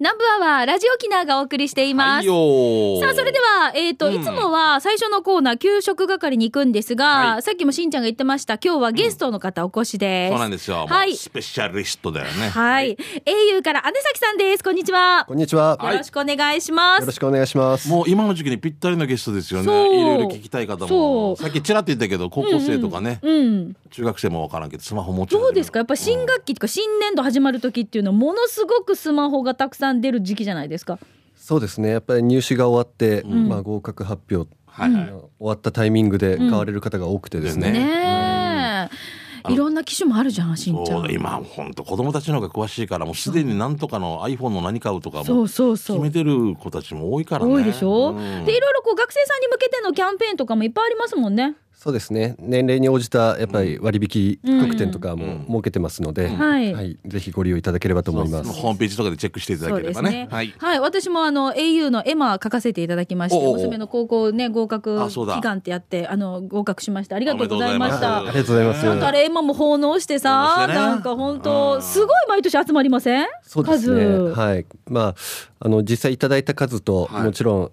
南部アワーラジオキナーがお送りしています。はいよさあ、それでは、えっ、と、うんいつもは最初のコーナー、給食係に行くんですが、はいさっきもしんちゃんが言ってました、今日はゲストの方お越しです。そうなんですよ。はいスペシャリストだよね。はい。au から姉崎さんです。こんにちは。こんにちは。はいよろしくお願いします。よろしくお願いします。もう今の時期にぴったりのゲストですよね。いろいろ聞きたい方そも。うさっきちらっと言ったけど、高校生とかね、うん。中学生もわからんけど、スマホ持ってるどうですか？やっぱ新学期とか新年度始まる時っていうのはものすごくスマホがたくさん出る時期じゃないですか。そうですね。やっぱり入試が終わって、まあ合格発表、はいはい。終わったタイミングで買われる方が多くてですね。うんねえ。いろんな機種もあるじゃん、しんちゃ。そうんだ今本当子供たちの方が詳しいからもうすでに何とかの iPhone の何買うとかそうもそうそう決め。てる子たちも多いからね多いでしょ、うんでいろいろこう学生さんに向けてのキャンペーンとかもいっぱいありますもんね。そうですね。年齢に応じたやっぱり割引特典とかも設けてますので、はい。ぜひご利用いただければと思います。ホームページとかでチェックしていただければね。はい。はい、私もあの au のエマ書かせていただきまして、おうおう。娘の高校ね合格祈願ってやってあの合格しました。ありがとうございました。ありがとうございます。なんかあれエマも奉納してさ、ね。なんか本当うん。すごい毎年集まりません？そうですね。数。はい。まああの実際いただいた数と、はい。もちろん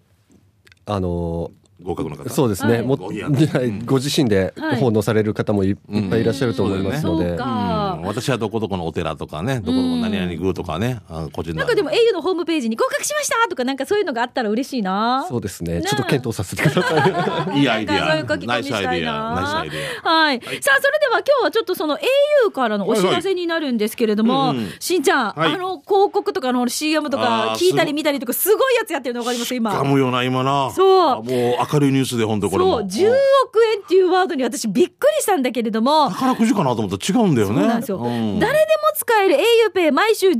あの合格の方？そうですね、はい。もごいやはいご自身ではい。奉納される方もい,、いっぱいいらっしゃると思いますので、そうか。うん私はどこどこのお寺とかねどこどこ何々宮とかねあ個人なんかでも au のホームページに合格しましたとかなんかそういうのがあったら嬉しいな。そうですね。ね。ちょっと検討させてください。いいアイディアナイスアイディアナイスアイディア。はい、さあそれでは今日はちょっとその au からのお知らせになるんですけれども、はいはい。うんうんしんちゃん、はい。あの広告とかの CM とか聞いたり見たりとかすごいやつやってるの分かります今。かむよな今な。そう。あもう明るいニュースで本当これも。そう。10億円っていうワードに私びっくりしたんだけれども。宝くじかなと思ったら違うんだよねですよ、うん。誰でも使える auPay 毎週10億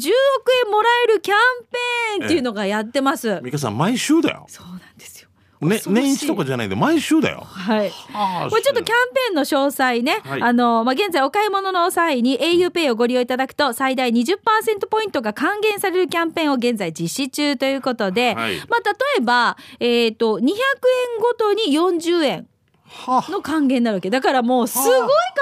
円もらえるキャンペーンっていうのがやってます、美香さん毎週だよ。そうなんですよ。ね年一とかじゃないんで毎週だよ。はい。あーこれちょっとキャンペーンの詳細ね、はい。あの、まあ、現在お買い物の際に auPay をご利用いただくと最大20%ポイントが還元されるキャンペーンを現在実施中ということで、はい。まあ、例えば、えっ、と、200円ごとに40円はあ。の還元になるわけ。だからもうすごい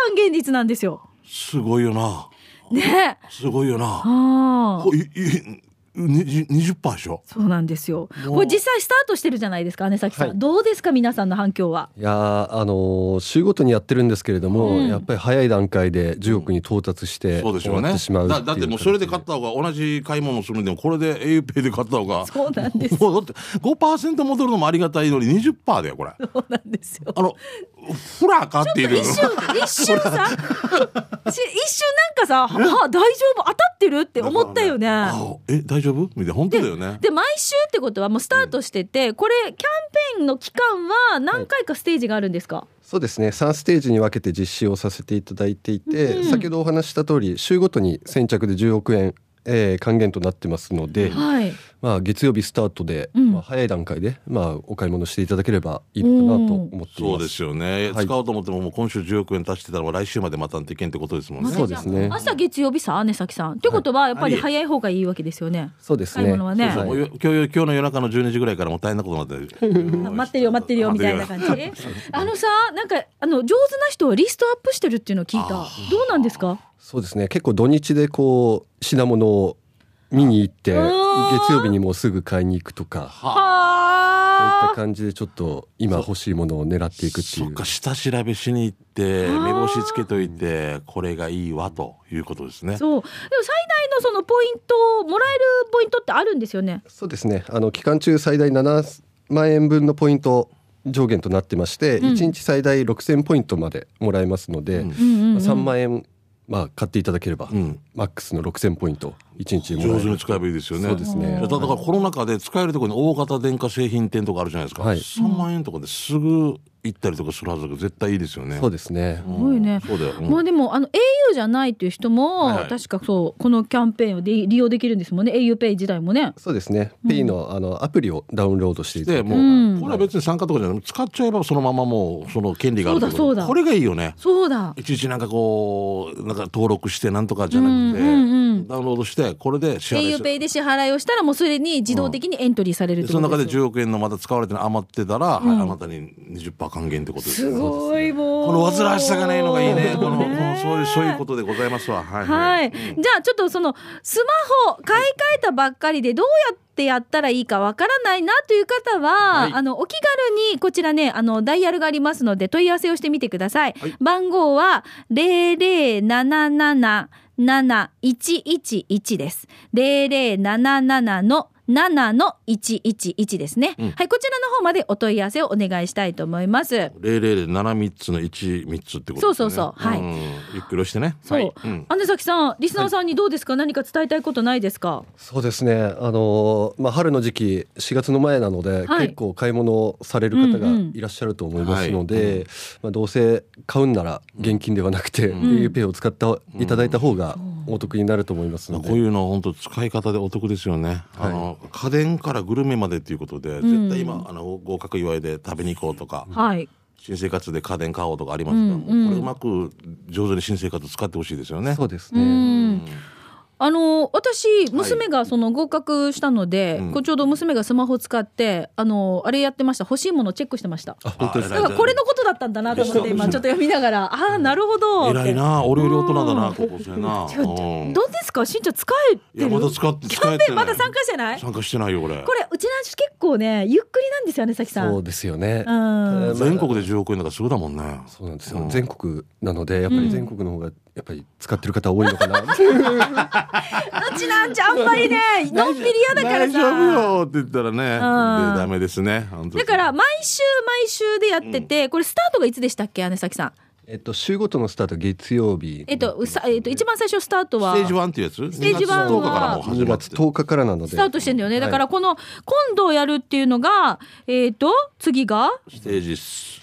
還元率なんですよ。すごいよなねすごいよなああ。ほいいに20%でしょ？そうなんですよ。これ実際スタートしてるじゃないですか、姉崎さん。はいどうですか、皆さんの反響は？いやーあのー週ごとにやってるんですけれども、うんやっぱり早い段階で10億に到達してそうでしょうね終わってしまうだだってもうそれで買った方が同じ買い物するんでもこれで auPay で買った方がそうなんです。もうだって5%戻るのもありがたいのに20%だよこれそうなんですよ。あのフラかっていう一瞬、一瞬さ、し一瞬なんかさ、は大丈夫？当たってる？って思ったよね。あえ大丈夫？みたいな本当だよね。で毎週ってことはもうスタートしてて、これキャンペーンの期間は何回かステージがあるんですか、そうですね。3ステージに分けて実施をさせていただいていて、うん先ほどお話しした通り週ごとに先着で10億円、えー還元となってますので、はい。まあ、月曜日スタートで、うん。まあ、早い段階で、まあ、お買い物していただければいいのかなと思っています。そうですよね、はい。使おうと思ってももう今週10億円足してたら来週まで待たんといけんってことですもんね。そうですね。朝月曜日さ、姉崎さん。ってことはやっぱり早い方がいいわけですよね。そうですね。買い物はね。そうもう。よ今日今日の夜中の12時ぐらいからもう大変なことになってる。待ってるよ待ってるよみたいな感じあのさなんかあの上手な人はリストアップしてるっていうのを聞いた。どうなんですかそうですね。結構土日でこう品物を見に行ってうん月曜日にもうすぐ買いに行くとか。そういったはあ感じでちょっと今欲しいものを狙っていくっていう。そっか。下調べしに行って目星つけといてこれがいいわということですね。そう。でも最大のそのポイントもらえるポイントってあるんですよね？そうですね。あの期間中最大7万円分のポイント上限となってまして、うん。1日最大6000ポイントまでもらえますので、うんうんうん、うん、3万円まあ買っていただければ、うん。マックスの6000ポイント1日上手に使えばいいですよね。そうですね。だからコロナ禍で使えるところに大型電化製品店とかあるじゃないですか、はい。3万円とかですぐ行ったりとかするはずだから絶対いいですよね。そうですね。うんすごいね。そうだよ、うん。まあでもあの au じゃないっていう人も、確かそうこのキャンペーンをで利用できるんですもんね。auPay 自体もね。そうですね。Pay のあのアプリをダウンロードしていただでもう、いて、うん。これは別に参加とかじゃなくて使っちゃえばそのままもうその権利があるそうだそうだ。これがいいよね。そうだ。いちいちなんかこうなんか登録してなんとかじゃなくて、うんうんうん。ダウンロードしてこれで支払い auPay で支払いをしたらもうすでに自動的にエントリーされるってでその中でことですよ10億円のまだ使われてるの余ってたら、はいあなたに20%還還元ってことですごいもう。この煩わしさがないのがいいね。この、そういう、そういうことでございますわ。はい、はい、うん。じゃあちょっとそのスマホ買い替えたばっかりでどうやってやったらいいかわからないなという方は、はい。あのお気軽にこちらねあのダイヤルがありますので問い合わせをしてみてください、はい番号は0077 7111です。0077の7の111ですね、うん。はい、こちらの方までお問い合わせをお願いしたいと思います。零零で七三つの一三つってことですね。そうそうそう。はい。ん。ゆっくり押してね。そう、はい。うん。姉崎さん、リスナーさんにどうですか、何か伝えたいことないですか？そうですね。あのまあ春の時期4月の前なので、はい。結構買い物される方がうんうんいらっしゃると思いますので、はい。うん。まあ、どうせ買うんなら現金ではなくて、ん。auPay を使っていただいた方がお得になると思いますので、こういうの本当使い方でお得ですよね。あの家電からグルメまでっていうことで、絶対今あの合格祝いで食べに行こうとか、はい。新生活で家電買おうとかありますから、うんうんこれうまく上手に新生活使ってほしいですよね。うそうですね、ん。あの私娘がその合格したので、うん。こうちょうど娘がスマホ使ってあのあれやってました。欲しいものチェックしてました。だか？らこれのことだったんだなと思って今ちょっと読みながら。ああなるほど。偉いな、俺より大人だな、高校生な。どうですか？しんちゃん使えていやるまだ使ってキャンペーンまだ参加してない？参加してないよこれ。これうちの話結構ねゆっくりなんですよねさきさん。そうですよね、全国で10億円だからすぐだもんね。そうなんですよ、うん全国なのでやっぱり全国の方がやっぱり使ってる方多いのかな、うちなんちゃあんまりね のんびり嫌だから大丈夫さよって言ったらね、でダメですね。だから毎週毎週でやってて、これスタートがいつでしたっけ姉崎さん？えっと週ごとのスタート月曜日。えっと、さえっと、一番最初スタートはステージ1っていうやつ？ステージ1は2月10日からもう始2まって月10日からなのでスタートしてんだよね。だからはいこの、今度やるっていうのが、えっ、と、次が？ステージ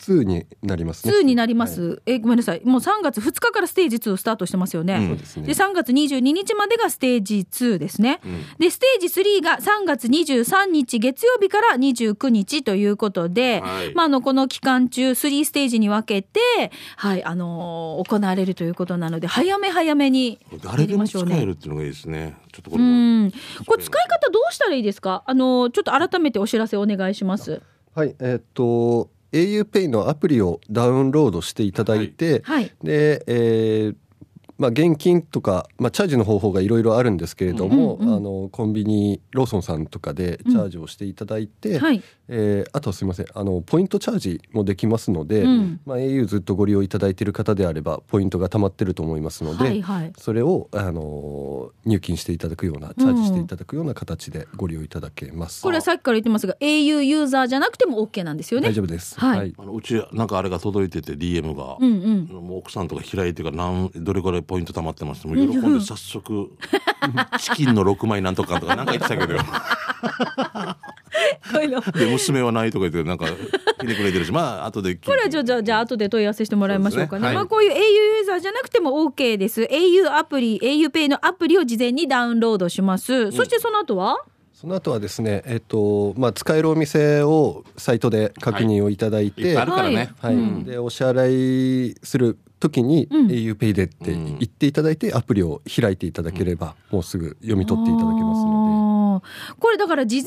2になりますね。2になります。え、ごめんなさい。もう3月2日からステージ2スタートしてますよね。ですね。で、3月22日までがステージ2ですね。ん。で、ステージ3が3月23日月曜日から29日ということで、はい。まあ、あの、この期間中3ステージに分けて、はい、あのー行われるということなので、早め早めにやり誰でも使ましょうね。えるっていうのがいいですね。ちょっとこうれも。ん。これ使い方どうしたらいいですか？あの、ちょっと改めてお知らせお願いします。はいえっと auPay のアプリをダウンロードしていただいて、はい。で、えーまあ、現金とか、まあ、チャージの方法がいろいろあるんですけれども、うんうんあのコンビニローソンさんとかでチャージをしていただいて、はい。えーあとはすみませんあのポイントチャージもできますので、うんまあ、au ずっとご利用いただいている方であればポイントが貯まってると思いますので、はいはい。それを、あの入金していただくようなチャージしていただくような形でご利用いただけます。これはさっきから言ってますが au ユーザーじゃなくても OK なんですよね大。丈夫です。はいあのうちなんかあれが届いてて DM が、うんうん。もう奥さんとか開いてから何どれぐらいポイント貯まってます？もう喜んで早速チキンの6枚なんとかとかなんか言ってたけどこういうの。で娘はないとか言ってなんか聞いてくれてるしまあ後でこれはじゃあじゃあじゃあ後で問い合わせしてもらいましょうかね。ね。はい。まあこういう au ユーザーじゃなくても OK です。au アプリ auPay のアプリを事前にダウンロードします。そしてその後は、その後はですね、えっとまあ、使えるお店をサイトで確認をいただいて、い。っぱいあるからね、はい。うん。でお支払いする時にうん。auPay でって言っていただいて、アプリを開いていただければ、もうすぐ読み取っていただけますのあーこれだから事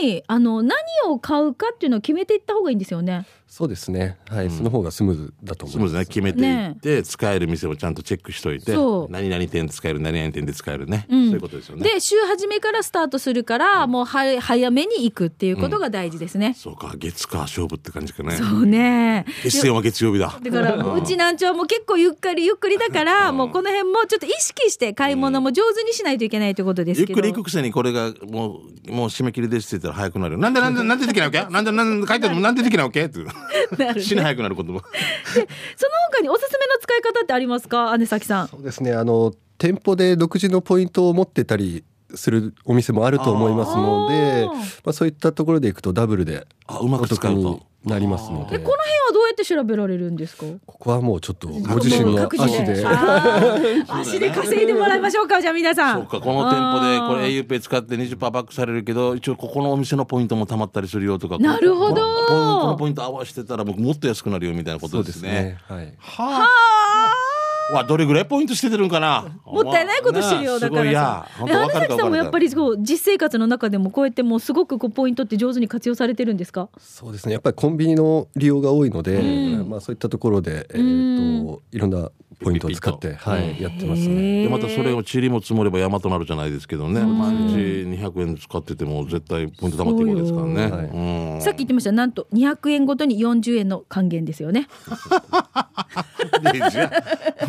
前にあの何を買うかっていうのを決めていった方がいいんですよね。でそうですね、はい。その方がスムーズだと思スムーいます。ズね。決めていって、使える店をちゃんとチェックしといて何々店使える何々店で使えるね、うん。そういうことですよね。で週初めからスタートするから、もうは早めに行くっていうことが大事ですね。そうか月か勝負って感じかね。そうね。決戦は月曜日だ。だからうちなんちはもう結構ゆっくりゆっくりだから、もうこの辺もちょっと意識して買い物も上手にしないといけないということですけど。ゆっくり行くくせにこれがもうもう締め切りですって言ったら早くなるよ。なんでなんでなんでできないわけ？なんでなんで書いてあるの？なんでできないわけ？って なる死に早くなる言葉。その他におすすめの使い方ってありますか？姉崎さん。そうですね。あの店舗で独自のポイントを持ってたりするお店もあると思いますのでまあ、そういったところでいくとダブルであうまおく使うと。得になりますので。えこの辺はどうやって調べられるんですか？ここはもうちょっとご自身の足で。足で稼いでもらいましょうかじゃあ皆さん。そうかこの店舗でこれ auPay 使って20%バックされるけど一応ここのお店のポイントもたまったりするよとか。なるほど。このポイント合わせてたら僕もっと安くなるよみたいなことですすね。はい。はあわどれぐらいポイントしててるんかな？もったいないことしてるよ、だからさ。で花崎さんもやっぱりそう実生活の中でもこうやってもうすごくこうポイントって上手に活用されてるんですか？そうですね。やっぱりコンビニの利用が多いので、まあ、そういったところで、えー、といろんなポイントを使って、はい、やってますね。でまたそれを塵も積もれば山となるじゃないですけどね、毎日200円使ってても絶対ポイント貯まっていくわけですからね、はい、さっき言ってました。なんと200円ごとに40円の還元ですよね。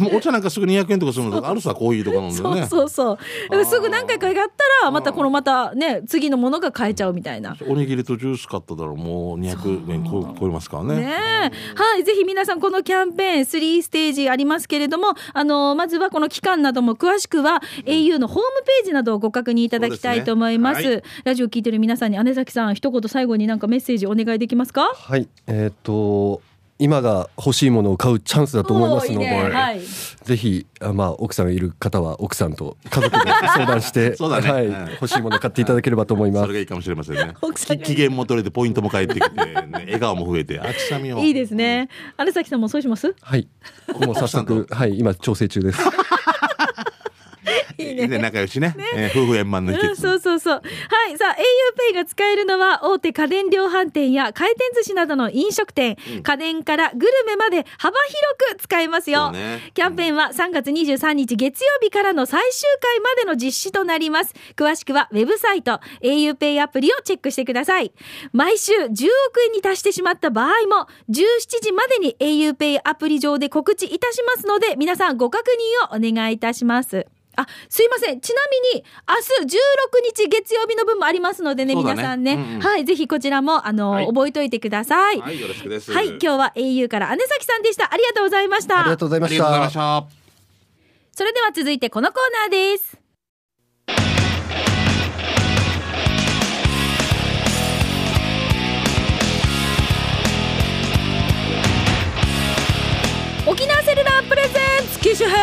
もうお茶なんかすぐ200円とかするのあるさコーヒーとか飲んでね。そうそうそうすぐ何回かやったらまたこのまたね次のものが買えちゃうみたいな。おにぎりとジュース買っただろうもう200円超えますからね。ねはいぜひ皆さんこのキャンペーン3ステージありますけれどもあのまずはこの期間なども詳しくは au のホームページなどをご確認いただきたいと思います。すねはい、ラジオ聞いてる皆さんに姉崎さん一言最後になんかメッセージお願いできますか？はいえっ、ー、と今が欲しいものを買うチャンスだと思いますので、ねはい、ぜひあまあ奥さんがいる方は奥さんと家族で相談して ね、はい、欲しいもの買っていただければと思います。それがいいかもしれませんね。機嫌も取れてポイントも返ってきて、ね、笑顔も増えて、あちさみを。いいですね。荒崎さんもそうします？はい。もう早速はい今調整中です。ね。仲良しね。ねえー、夫婦円満の秘訣、うん、そうそうそう。はい。さあ、auPay が使えるのは大手家電量販店や回転寿司などの飲食店、うん、家電からグルメまで幅広く使えますよ。ね、キャンペーンは3月23日月曜日からの最終回までの実施となります。詳しくはウェブサイト auPay アプリをチェックしてください。毎週10億円に達してしまった場合も17時までに auPay アプリ上で告知いたしますので皆さんご確認をお願いいたします。あ、すいません。ちなみに、明日16日月曜日の分もありますのでね、ね皆さんね、うんうん。はい、ぜひこちらも、あの、はい、覚えといてください。はい、よろしくです。はい、今日は au から姉崎さんでした。ありがとうございました。ありがとうございました。したそれでは続いてこのコーナーです。沖縄セルラープレゼンツ機種編。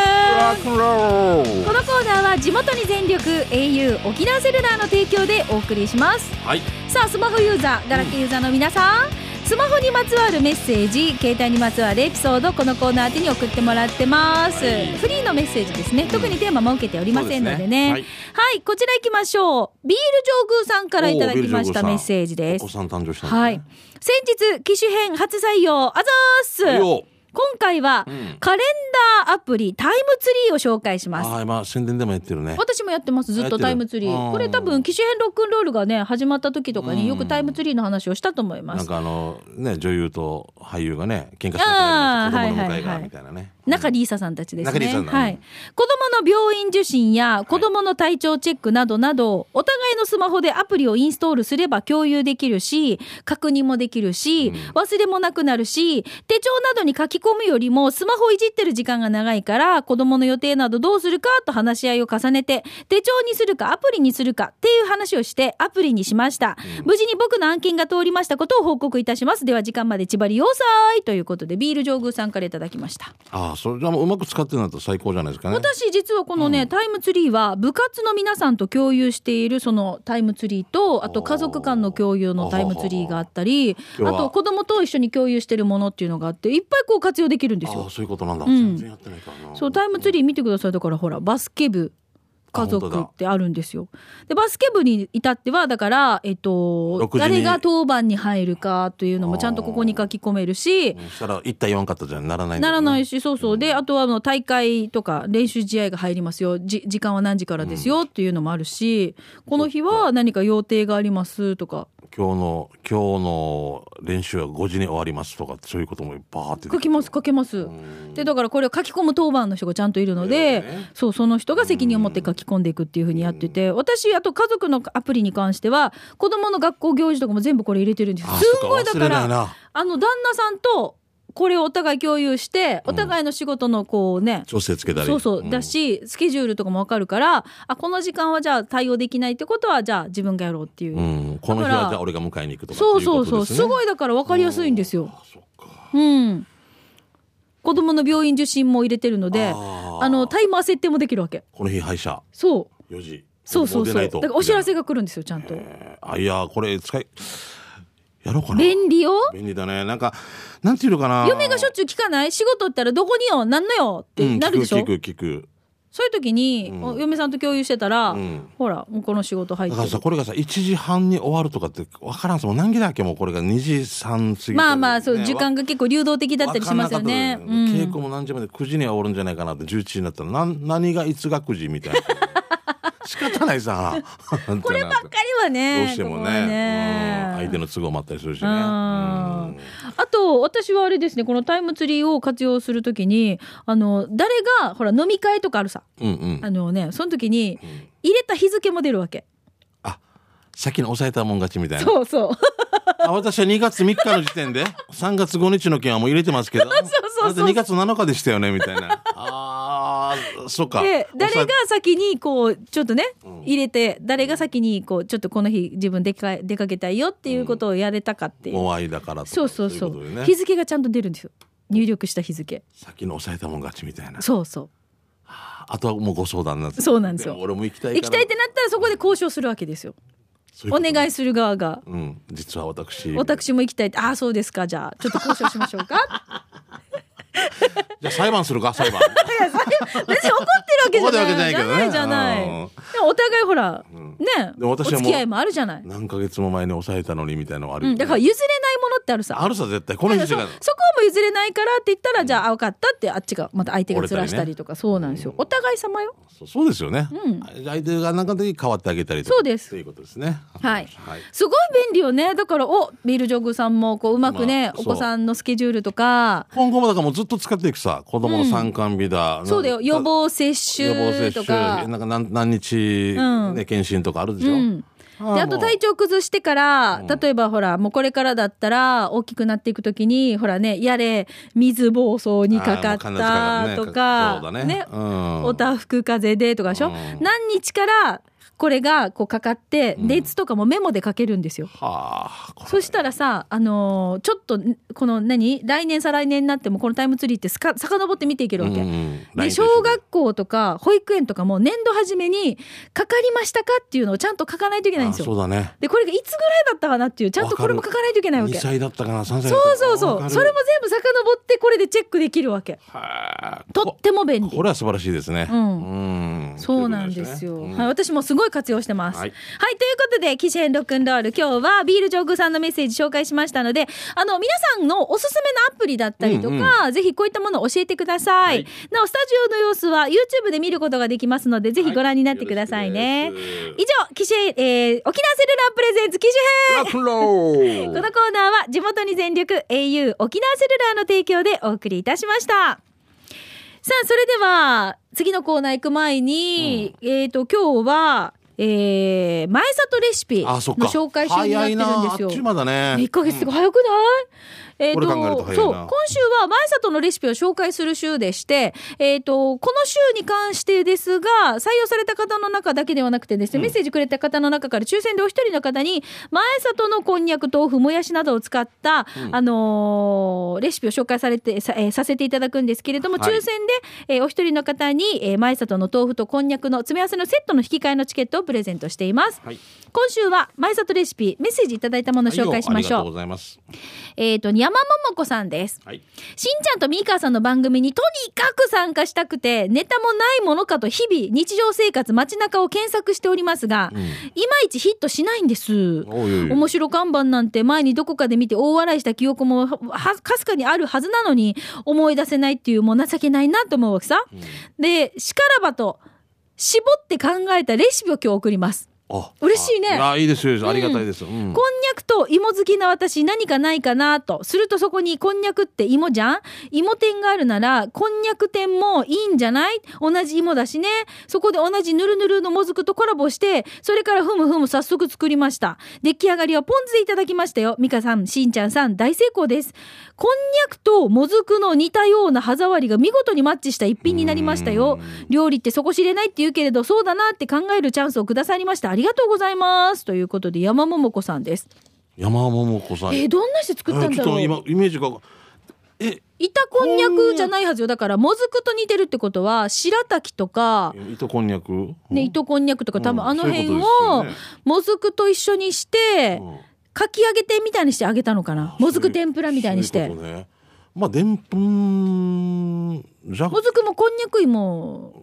このコーナーは地元に全力 au 沖縄セルラーの提供でお送りします、はい、さあスマホユーザーガラケーユーザーの皆さん、うん、スマホにまつわるメッセージ携帯にまつわるエピソードこのコーナー宛に送ってもらってます、はい、フリーのメッセージですね。特にテーマ設けておりませんのでね、ね。はい、はい、こちら行きましょう。ビール上宮さんからいただきましたメッセージです。はい。先日機種編初採用あざーす今回は、カレンダーアプリタイムツリーを紹介します。あまあ宣伝でもやってるね。私もやってます。ずっとタイムツリー。これ多分機種編ロックンロールがね始まった時とかによくタイムツリーの話をしたと思います。なんかあのね女優と俳優がね喧嘩して子供の迎えがみたいなね。中里依紗さんたちですね。はい。子供の病院受診や子供の体調チェックなどなど、お互いのスマホでアプリをインストールすれば共有できるし、確認もできるし、忘れもなくなるし、手帳などに書き込むよりもスマホいじってる時間が長いから、子供の予定などどうするかと話し合いを重ねて、手帳にするかアプリにするかっていう話をしてアプリにしました。無事に僕の案件が通りましたことを報告いたします。では時間まで千葉り要塞ということで、ビール上宮さんからいただきました。ああ、それじゃうまく使ってるのと最高じゃないですかね。私実はこのね、うん、タイムツリーは部活の皆さんと共有しているそのタイムツリーとあと家族間の共有のタイムツリーがあったりあと子供と一緒に共有してるものっていうのがあっていっぱいこう活用できるんですよ。そういうことなんだ、うん、全然やってないからな。そうタイムツリー見てください。だからほらバスケ部家族ってあるんですよ。でバスケ部に至ってはだからえっと誰が当番に入るかというのもちゃんとここに書き込めるし、そしたら1対4カットじゃならない、ね、ならないしそうそう。であとはあの大会とか練習試合が入りますよ。じ時間は何時からですよっていうのもあるし、この日は何か予定がありますとか。今日の今日の練習は5時に終わりますとかそういうこともバーって書きます書けます。でだからこれを書き込む当番の人がちゃんといるので、ね、そうその人が責任を持って書き込んでいくっていうふうにやってて私あと家族のアプリに関しては子供の学校行事とかも全部これ入れてるんです。すんごいだからあの旦那さんとこれをお互い共有してお互いの仕事のこうね、調整つけたり。そうそう、だしスケジュールとかも分かるからあこの時間はじゃあ対応できないってことはじゃあ自分がやろうっていう、うん、この日はじゃあ俺が迎えに行くとかそうそうそうすごいだから分かりやすいんですよ。うん子供の病院受診も入れてるのであのタイマー設定もできるわけ。この日歯医者。そう。4時そうそうそう。だからお知らせが来るんですよちゃんと。あいやこれ使いやろうかな。便利よ。便利だね。なんかなんていうのかな。嫁がしょっちゅう聞かない？仕事ったらどこによなんのよ？ってなるでしょ、うん、聞く聞く聞くそういう時に、うん、嫁さんと共有してたら、うん、ほらもうこの仕事入ってだからさこれがさ1時半に終わるとかって分からんすもん何時だっけもうこれが。2時3過ぎまあまあそう、ね、時間が結構流動的だったりしますよね、うん、稽古も何時まで9時には終わるんじゃないかなって11時になったら何何がいつが9時みたいな仕方ないさ。こればっかりはね どうしてもね、ね、相手の都合もあったりするしね。あと私はあれですねこのタイムツリーを活用するときにあの誰がほら飲み会とかあるさ、うんうん、あのねその時に入れた日付も出るわけ、あ先に抑えたもん勝ちみたいな。そうそうあ私は2月3日の時点で3月5日の件はもう入れてますけど。そうそうそう2月7日でしたよねみたいな。ああそうか。で誰が先にこうちょっとね、入れて誰が先にこうちょっとこの日自分出か出かけたいよっていうことをやれたかっていう、うん、お会いだからそうそうそう、ね、日付がちゃんと出るんですよ。入力した日付。先に抑えたもん勝ちみたいな。そうそう。あとはもうご相談なんですそうなんですよ。俺も行きたい行きたいってなったらそこで交渉するわけですよお願いする側が、うん、実は私。私も行きたいああそうですか。じゃあちょっと交渉しましょうか じゃあ裁判するか裁判。別に怒ってるわけじゃない。じゃないじゃない。お互いほら、ね、お付き合いもあるじゃない。何ヶ月も前に抑えたのにみたいなのある、だから譲れないものってあるさ。あるさ絶対この人が。そこも譲れないからって言ったら、じゃあ分かったってあっちがまた相手がずらしたりとか、そうなんですよ。お互い様よ。そうですよね。相手が何かで変わってあげたりそうです。ということですね。はい。すごい便利よね。だからおビールジョグさんもこううまくね、お子さんのスケジュールとか。今後もだからもうずっと使っていくさ。子供の参観日だ、そうだよ。予防接種予防接種。なんか何何日、ね検診とかあるでしょ、うん。であと体調崩してから、例えばほらもうこれからだったら大きくなっていくときにほらねやれ水暴走にかかったとかね、ねうん、おたふく風邪でとかでしょ、うん、何日からこれがこうかかって熱とかもメモで書けるんですよ。うん、そしたらさ、あのー、ちょっとこの何？来年再来年になってもこのタイムツリーってさか遡って見ていけるわけ。うん、で小学校とか保育園とかも年度初めにかかりましたかっていうのをちゃんと書かないといけないんですよ。そうだね。でこれがいつぐらいだったかなっていうちゃんとこれも書かないといけないわけ。2歳だったかな3歳そうそうそうそれも全部遡ってこれでチェックできるわけ。とっても便利。これは素晴らしいですね。うん、うん、そうなんですよ。はい、私もすごい活用してます。はい、はい、ということで、機種編ロックンロール、今日はビールジョーグさんのメッセージ紹介しましたので、あの、皆さんのおすすめのアプリだったりとか、うんうん、ぜひこういったものを教えてください。はい、なお、スタジオの様子は YouTube で見ることができますので、ぜひご覧になってくださいね。はい、以上、機種、えー、沖縄セルラープレゼンツ機種編このコーナーは地元に全力 au 沖縄セルラーの提供でお送りいたしました。さあ、それでは、次のコーナー行く前に、うん、えっ、ー、と、今日は、えー、前里レシピの紹介中になってるんですよ。早いな。まだね。1ヶ月が早くない、えっ、ー、と、そう、今週は前里のレシピを紹介する週でして、えっ、ー、と、この週に関してですが、採用された方の中だけではなくてですね、うん、メッセージくれた方の中から抽選でお一人の方に、前里のこんにゃく、豆腐、もやしなどを使った、うん、あのー、レシピを紹介されて、さ,、えー、させていただくんですけれども、抽選で、えー、お一人の方に、えー、前里の豆腐とこんにゃくの詰め合わせのセットの引き換えのチケットをプレゼントしています。はい、今週は前里レシピ、メッセージいただいたものを紹介しましょう。はい、ありがとうございます。えっ、と、山桃子さんです、はい、しんちゃんとみーかーさんの番組にとにかく参加したくてネタもないものかと日々日常生活街中を検索しておりますが、うん、いまいちヒットしないんです。面白看板なんて前にどこかで見て大笑いした記憶もかすかにあるはずなのに思い出せないっていうもう情けないなと思うわけさ、うん、でしからばと絞って考えたレシピを今日送ります嬉しいね。あいいですよありがたいです、うん、こんにゃくと芋好きな私何かないかなとするとそこにこんにゃくって芋じゃん？芋店があるならこんにゃく店もいいんじゃない？同じ芋だしね。そこで同じぬるぬるのもずくとコラボしてそれからふむふむ早速作りました。出来上がりはポン酢でいただきましたよ。美香さんしんちゃんさん大成功ですこんにゃくともずくの似たような歯触りが見事にマッチした一品になりましたよ。料理って底知れないって言うけれどそうだなって考えるチャンスをくださりました。ありがとうございます。ということで山桃子さんです。山桃子さん。えー、どんなして作ったんだろう、今イメージが。え板こんにゃくじゃないはずよ。だからもずくと似てるってことは白滝とか糸こんにゃく？ね糸こんにゃくとか多分あの辺をもずくと一緒にして、かき揚げ店みたいにして揚げたのかな？もずく天ぷらみたいにして。ね、まあでんぷんじゃもずくもこんにゃく芋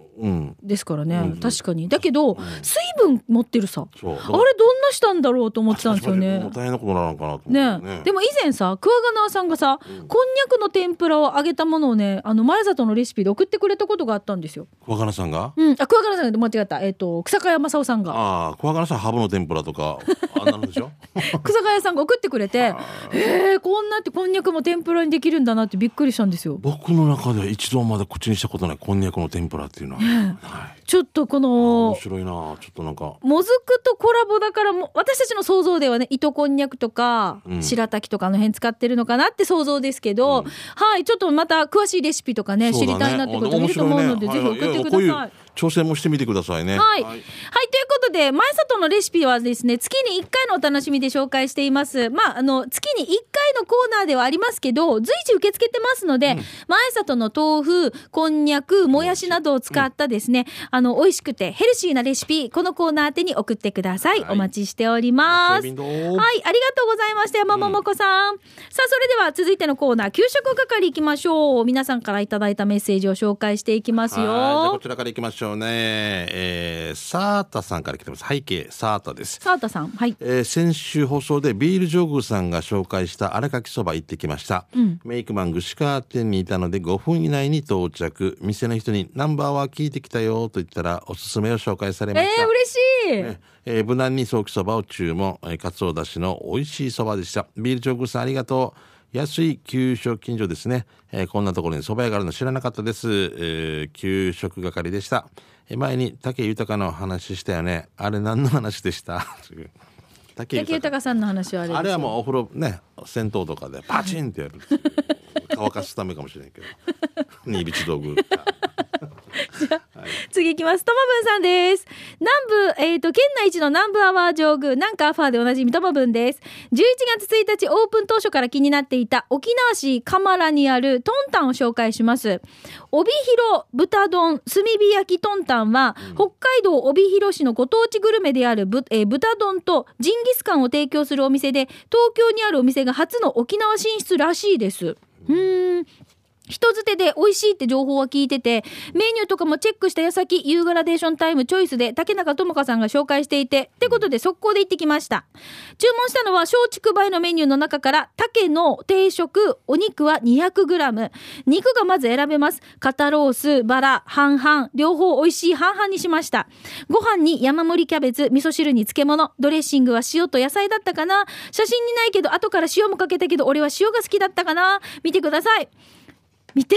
ですからね、うん、確かに。だけど、うん、水分持ってるさ。あれどんなしたんだろうと思ってたんですよね。大変なことなのかなとね、ね、でも以前さ桑名川さんがさ、うん、こんにゃくの天ぷらを揚げたものをねあの前里のレシピで送ってくれたことがあったんですよ。桑名さんが？うん。あ桑名さんが間違った。えっ、ー、と草加山夫さんが。ああ桑名さんハブの天ぷらとかあんなのでしょ？草加さんが送ってくれてえー、こんなってこんにゃくも天ぷらにできるんだなってびっくりしたんですよ。僕の中では一度まだ口にしたことないこんにゃくの天ぷらっていうのは、はい、ちょっとこの面白いな。ちょっとなんか。もずくとコラボだからも私たちの想像ではね糸こんにゃくとか、うん、白滝とかの辺使ってるのかなって想像ですけど、うん、はいちょっとまた詳しいレシピとかね、ね、知りたいなってこといると思うので、ね、ぜひ送ってください。はいはい。挑戦もしてみてくださいね。はい。はい、はい、ことで、前里のレシピはですね、月に1回のお楽しみで紹介しています。まあ、あの、月に1回のコーナーではありますけど、随時受け付けてますので、うん、前里の豆腐、こんにゃく、もやしなどを使ったですね、うん、あの、美味しくてヘルシーなレシピ、このコーナー宛てに送ってください。はい、お待ちしております。はい、ありがとうございました。山桃子さん。うん、さあ、それでは続いてのコーナー、給食係いきましょう。皆さんからいただいたメッセージを紹介していきますよ。じゃこちらからいきましょうね。えー、サータさんから来てます。背景サータです。サータさんはい、えー、先週放送でビールジョグさんが紹介した荒かきそば行ってきました、うん、メイクマン串川店にいたので5分以内に到着。店の人にナンバーは聞いてきたよと言ったらおすすめを紹介されました。えー、嬉しい、ね。えー、無難にソーキそばを注文、えー、かつおだしの美味しいそばでした。ビールジョグさんありがとう。安い給食近所ですね、えー、こんなところに蕎麦屋があるの知らなかったです、えー、給食係でした、えー、前に武豊の話したよね。あれ何の話でした？武豊。さんの話はあれあれはもうお風呂ね銭湯とかでパチンってやる 乾かすためかもしれないけど。新道道具 次いきます。ともぶんさんです。南部、えっ、ー、と、県内一の南部アワー上宮、南カーファーでおなじみともぶんです。11月1日オープン当初から気になっていた沖縄市蒲原にあるトンタンを紹介します。帯広豚丼炭火焼きトンタンは、うん、北海道帯広市のご当地グルメであるぶ、えー、豚丼とジンギスカンを提供するお店で、東京にあるお店が初の沖縄進出らしいです。うん人づてで美味しいって情報は聞いてて、メニューとかもチェックした矢先、ユーグラデーションタイムチョイスで竹中智香さんが紹介していて、ってことで速攻で行ってきました。注文したのは松竹梅のメニューの中から、竹の定食、お肉は 200g。肉がまず選べます。肩ロース、バラ、半々、両方美味しい半々にしました。ご飯に山盛りキャベツ、味噌汁に漬物、ドレッシングは塩と野菜だったかな写真にないけど、後から塩もかけたけど、俺は塩が好きだったかな見てください。見て。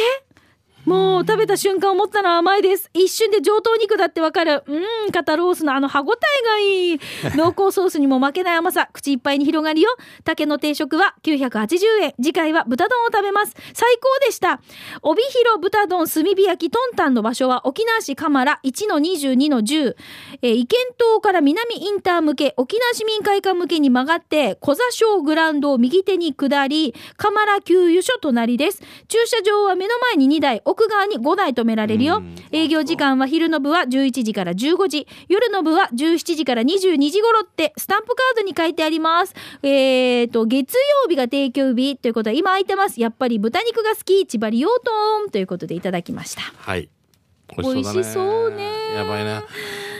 もう食べた瞬間思ったのは甘いです。一瞬で上等肉だってわかる。うん、肩ロースのあの歯ごたえがいい。濃厚ソースにも負けない甘さ。口いっぱいに広がるよ。竹の定食は980円。次回は豚丼を食べます。最高でした。帯広豚丼炭火焼きトンタンの場所は沖縄市蒲原1-22-10。えー、意見島から南インター向け、沖縄市民会館向けに曲がって、小座小グラウンドを右手に下り、蒲原給油所隣です。駐車場は目の前に2台、奥側に5台止められるよ。営業時間は昼の部は11時から15時、夜の部は17時から22時頃ってスタンプカードに書いてあります。えーと、月曜日が提供日ということは今空いてます。やっぱり豚肉が好き、千葉リオートンということでいただきました。はい。美味しそうね。やばいな。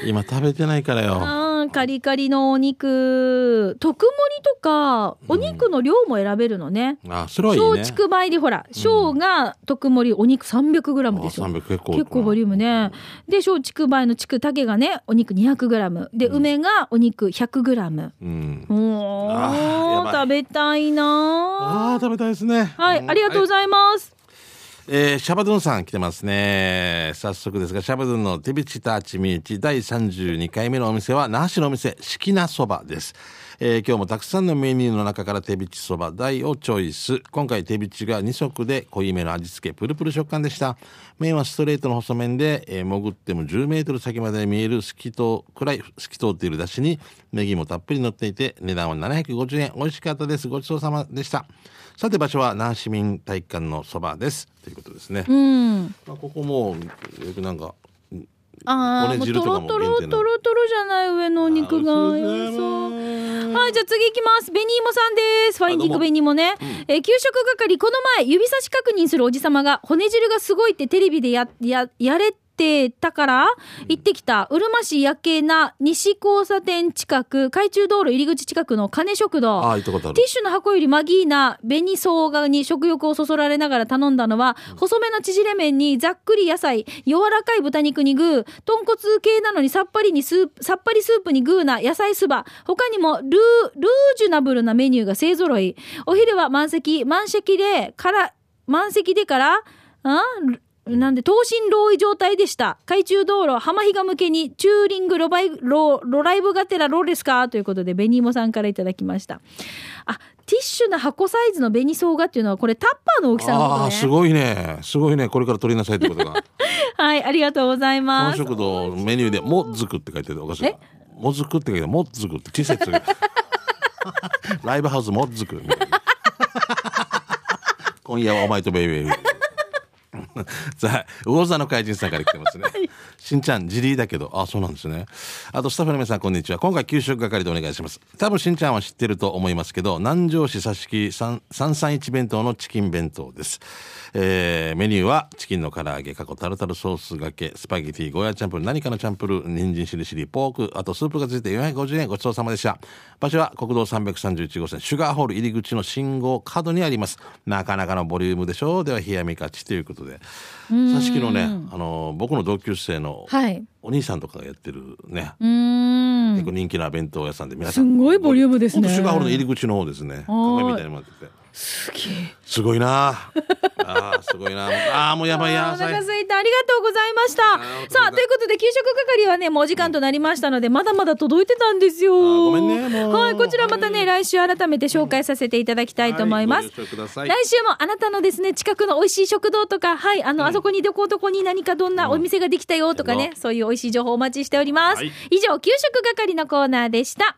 今食べてないからよ。カリカリのお肉特盛りとかお肉の量も選べるのね、うん、あそれはいいね。松竹梅でほら小が特盛りお肉 300g ですよ結構結構ボリュームね。で松竹梅の竹竹がねお肉 200g で、梅がお肉 100g うん。お食べたいなあ食べたいですね。はい、ありがとうございます、えー、シャバドゥンさん来てますね。早速ですが、シャバドゥンのテビチターチミーチ第32回目のお店は、那覇市のお店、四季なそばです。えー、今日もたくさんのメニューの中から手びちそば大をチョイス。今回手びちが2色で濃いめの味付け、プルプル食感でした。麺はストレートの細麺で、えー、潜っても10メートル先まで見える透き通、くらい透き通っているだしに、ネギもたっぷり乗っていて、値段は750円。美味しかったです。ごちそうさまでした。さて場所は那覇市民体育館のそばですということですね、うん、まあ、ここもよくなんかああ、とろとろとろとろじゃない上のお肉が。はい、はい、じゃあ次行きます。ベニーモさんです。ファインディングベニーモね。うん、えー、給食係、この前、指差し確認するおじさまが、骨汁がすごいってテレビでや、や、やれってたから行ってきた、うるま市夜景な西交差点近く、海中道路入り口近くの金食堂。ティッシュの箱よりマギーナ、紅生姜に食欲をそそられながら頼んだのは、細めの縮れ麺にざっくり野菜、柔らかい豚肉にグー、豚骨系なのにさっぱりにスープ、さっぱりスープにグーな野菜そば。他にもルー、ルージュナブルなメニューが勢揃い。お昼は満席、満席で、から、満席でから、あなんで、等身漏位状態でした。海中道路、浜比嘉向けに、チューリングロバイ、ロ、ロライブがてらローですかということで、ベニーモさんからいただきました。あ、ティッシュの箱サイズの紅生姜っていうのは、これタッパーの大きさのこと、ね、ああ、すごいね。すごいね。これから取りなさいってことが。はい、ありがとうございます。食堂メニューで、もずくって書いてるおかしい。もずくって書いてもずくって季節。ライブハウスもずく。今夜はお前とベイベー。さあ魚座の怪人さんから来てますね、しんちゃん自リだけど。あそうなんですね。あとスタッフの皆さんこんにちは。今回給食係でお願いします。多分しんちゃんは知ってると思いますけど南城市佐敷331弁当のチキン弁当です。えー、メニューはチキンの唐揚げ過去タルタルソースがけスパゲティゴーヤチャンプル何かのチャンプル人参しりしりポークあとスープがついて450円ごちそうさまでした。場所は国道331号線シュガーホール入り口の信号角にあります。なかなかのボリュームでしょう。では冷やみ勝ちということでさしきのねあの僕の同級生のお兄さんとかがやってるね、結構人気な弁当屋さんで皆さんすごいボリュームですね。シュガーホールの入り口の方ですね。鏡みたいになっててすげえ。すごいな。あすごいな。ああもうやばいやお腹すいた。ありがとうございました。さあということで給食係はねもうお時間となりましたので、まだまだ届いてたんですよ。ごめんねはいこちらまたね来週改めて紹介させていただきたいと思います、はい、来週もあなたのですね近くの美味しい食堂とかはいあの、うん、あそこにどこどこに何かどんなお店ができたよとかね、うん、そういう美味しい情報お待ちしております、はい、以上給食係のコーナーでした。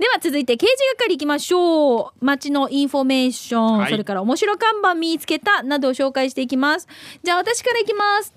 では続いて刑事係いきましょう。街のインフォメーション、はい、それから面白看板見つけたなどを紹介していきます。じゃあ私からいきます。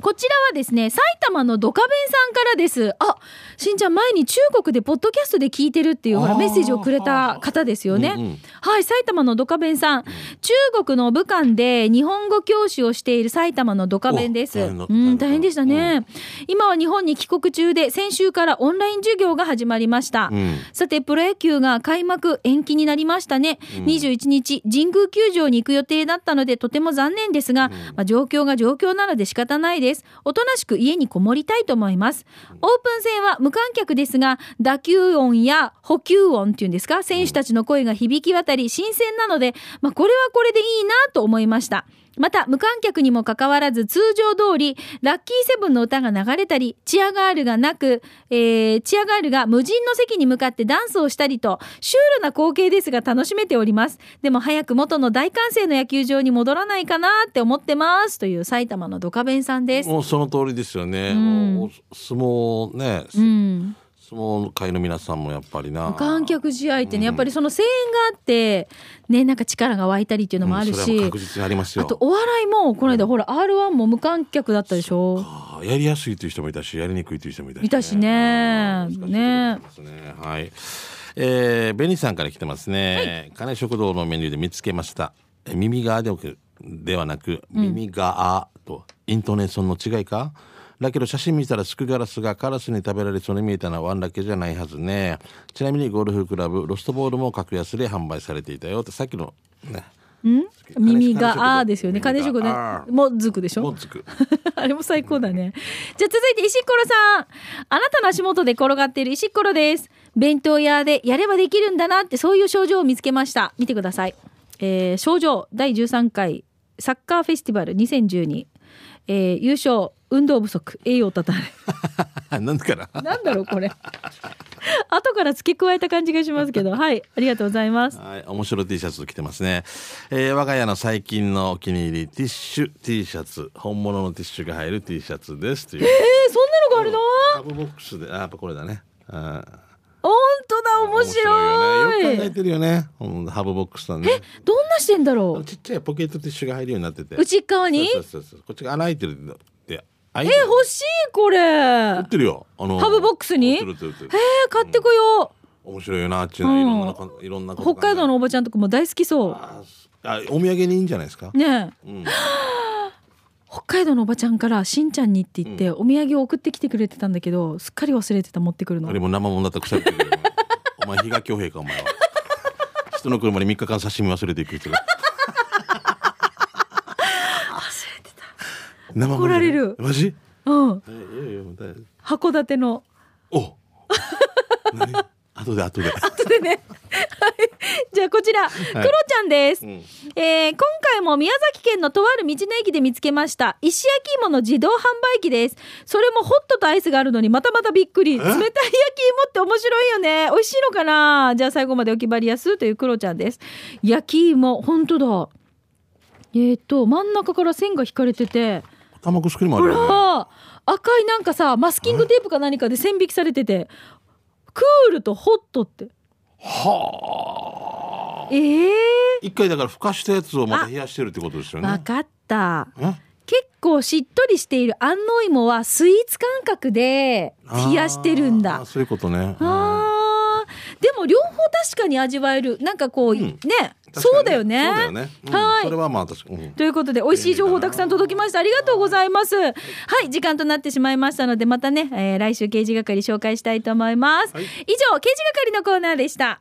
こちらはですね、埼玉のドカベンさんからです。あ、しんちゃん前に中国でポッドキャストで聞いてるっていうほらメッセージをくれた方ですよね。うんうん、はい、埼玉のドカベンさん。中国の武漢で日本語教師をしている埼玉のドカベンです。うん、大変でしたね、うん、今は日本に帰国中で先週からオンライン授業が始まりました。うん、さて、プロ野球が開幕延期になりましたね。うん、21日、神宮球場に行く予定だったのでとても残念ですが、まあ、状況が状況なので仕方ないです。おとなしく家にこもりたいと思います。オープン戦は無観客ですが、打球音や補給音っていうんですか、選手たちの声が響き渡り新鮮なので、まあ、これはこれでいいなと思いました。また、無観客にもかかわらず、通常通り、ラッキーセブンの歌が流れたり、チアガールがなく、えー、チアガールが無人の席に向かってダンスをしたりと、シュールな光景ですが楽しめております。でも早く元の大歓声の野球場に戻らないかなって思ってます。という埼玉のドカベンさんです。もうその通りですよね。うん、相撲ね。うん相撲界の皆さんもやっぱりな。観客試合ってね、やっぱりその声援があってねなんか力が湧いたりっていうのもあるし、うん、確実にありますよ。あとお笑いもこの間、うん、ほら r 1も無観客だったでしょ。やりやすいという人もいたしやりにくいという人もいたしね。いたしね。ね。はい。えー、ベニさんから来てますね、はい、金食堂のメニューで見つけました。耳がでではなく耳があとイントネーションの違いか、うんだけど写真見たらスクガラスがカラスに食べられそうに見えたのはワンだけじゃないはずね。ちなみにゴルフクラブロストボールも格安で販売されていたよってさっきのね。ん？耳があですよね。金食ね。もずくでしょ？もずく あれも最高だね。じゃあ続いて石ころさん。あなたの足元で転がっている石ころです。弁当屋でやればできるんだなってそういう症状を見つけました。見てください、えー、症状第13回サッカーフェスティバル2012、えー、優勝運動不足栄養たたれ なんから。なんだろうこれ。後から付け加えた感じがしますけど。はいありがとうございます。はい面白い T シャツ着てますね、えー、我が家の最近のお気に入りティッシュ T シャツ本物のティッシュが入る T シャツです。という。えー、そんなのがあるの？カブボックスであやっぱこれだね。あ本当だ面白い。よね。よく考えてるよね。ハブボックスだね。えどんなしてんだろう？ちっちゃいポケットティッシュが入るようになってて。内側に？そうそうそう。こっちが穴開いてるえ欲しいこれ。売ってるよ。あのハブボックスに？えー、買ってこよう、面白いよなあっちのいろんな、うん、いろんな北海道のおばちゃんとかも大好きそう。あお土産にいいんじゃないですか？ねえ、うん、北海道のおばちゃんからしんちゃんにって言って、お土産を送ってきてくれてたんだけどすっかり忘れてた持ってくるの。あれも生もんだったら腐ってくるお前比嘉恭平かお前は。人の車に3日間刺身忘れていくっ怒られる。マジ？うん。函館の。お。後で後で。後でね。じゃあこちら、クロちゃんです、うん、えー、今回も宮崎県のとある道の駅で見つけました。石焼き芋の自動販売機です。それもホットとアイスがあるのにまたまたびっくり。冷たい焼き芋って面白いよね。美味しいのかな？じゃあ最後までお決まりやすというクロちゃんです。焼き芋本当だ。えーと真ん中から線が引かれてて卵作りもあるよ、ね、赤いなんかさマスキングテープか何かで線引きされててクールとホットって。はあ。ええー、一回だからふかしたやつをまた冷やしてるってことですよね。分かった。結構しっとりしている安納芋はスイーツ感覚で冷やしてるんだそういうことねあでも両方確かに味わえるなんかこう、うん、ねそうだよね。そうだよね。うん、はい。それはまあ確かに。ということで美味しい情報たくさん届きました。ありがとうございます。はい、時間となってしまいましたのでまたね、えー、来週刑事係紹介したいと思います。はい、以上刑事係のコーナーでした。